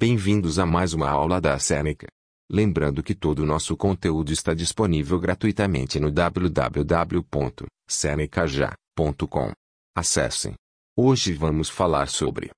Bem-vindos a mais uma aula da Seneca. Lembrando que todo o nosso conteúdo está disponível gratuitamente no www.senecaja.com. Acessem. Hoje vamos falar sobre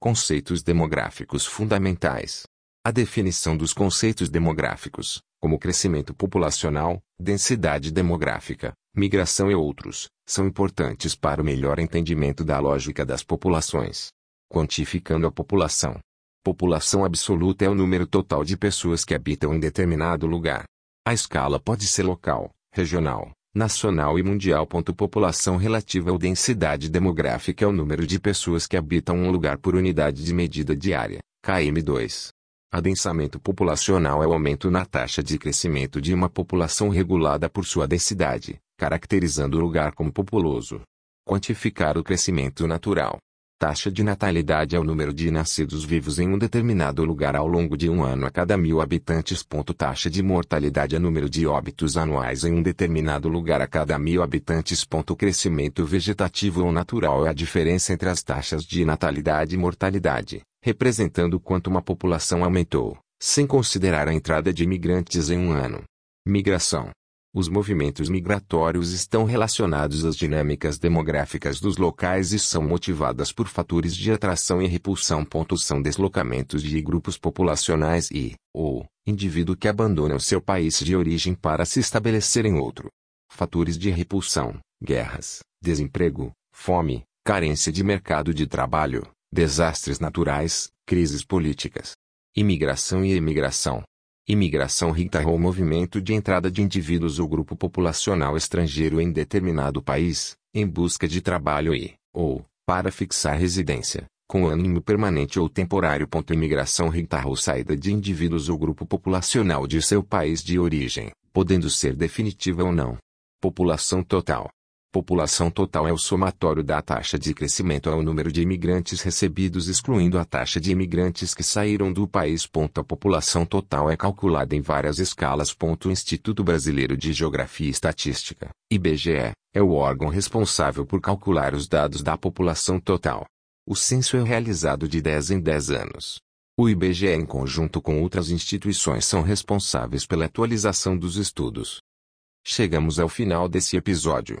conceitos demográficos fundamentais. A definição dos conceitos demográficos, como crescimento populacional, densidade demográfica, migração e outros, são importantes para o melhor entendimento da lógica das populações. Quantificando a população. População absoluta é o número total de pessoas que habitam em determinado lugar. A escala pode ser local, regional, nacional e mundial. População relativa ou densidade demográfica é o número de pessoas que habitam um lugar por unidade de medida diária, km2. Adensamento populacional é o aumento na taxa de crescimento de uma população regulada por sua densidade, caracterizando o lugar como populoso. Quantificar o crescimento natural. Taxa de natalidade é o número de nascidos vivos em um determinado lugar ao longo de um ano a cada mil habitantes. Taxa de mortalidade é o número de óbitos anuais em um determinado lugar a cada mil habitantes. Crescimento vegetativo ou natural é a diferença entre as taxas de natalidade e mortalidade representando quanto uma população aumentou, sem considerar a entrada de imigrantes em um ano. Migração. Os movimentos migratórios estão relacionados às dinâmicas demográficas dos locais e são motivadas por fatores de atração e repulsão. São deslocamentos de grupos populacionais e, ou, indivíduo que abandonam seu país de origem para se estabelecer em outro. Fatores de repulsão, guerras, desemprego, fome, carência de mercado de trabalho, desastres naturais, crises políticas, imigração e emigração. Imigração rita ou movimento de entrada de indivíduos ou grupo populacional estrangeiro em determinado país, em busca de trabalho e, ou, para fixar residência, com ânimo permanente ou temporário. Imigração rita ou saída de indivíduos ou grupo populacional de seu país de origem, podendo ser definitiva ou não. População total. População total é o somatório da taxa de crescimento ao número de imigrantes recebidos excluindo a taxa de imigrantes que saíram do país. A população total é calculada em várias escalas. O Instituto Brasileiro de Geografia e Estatística, IBGE, é o órgão responsável por calcular os dados da população total. O censo é realizado de 10 em 10 anos. O IBGE em conjunto com outras instituições são responsáveis pela atualização dos estudos. Chegamos ao final desse episódio.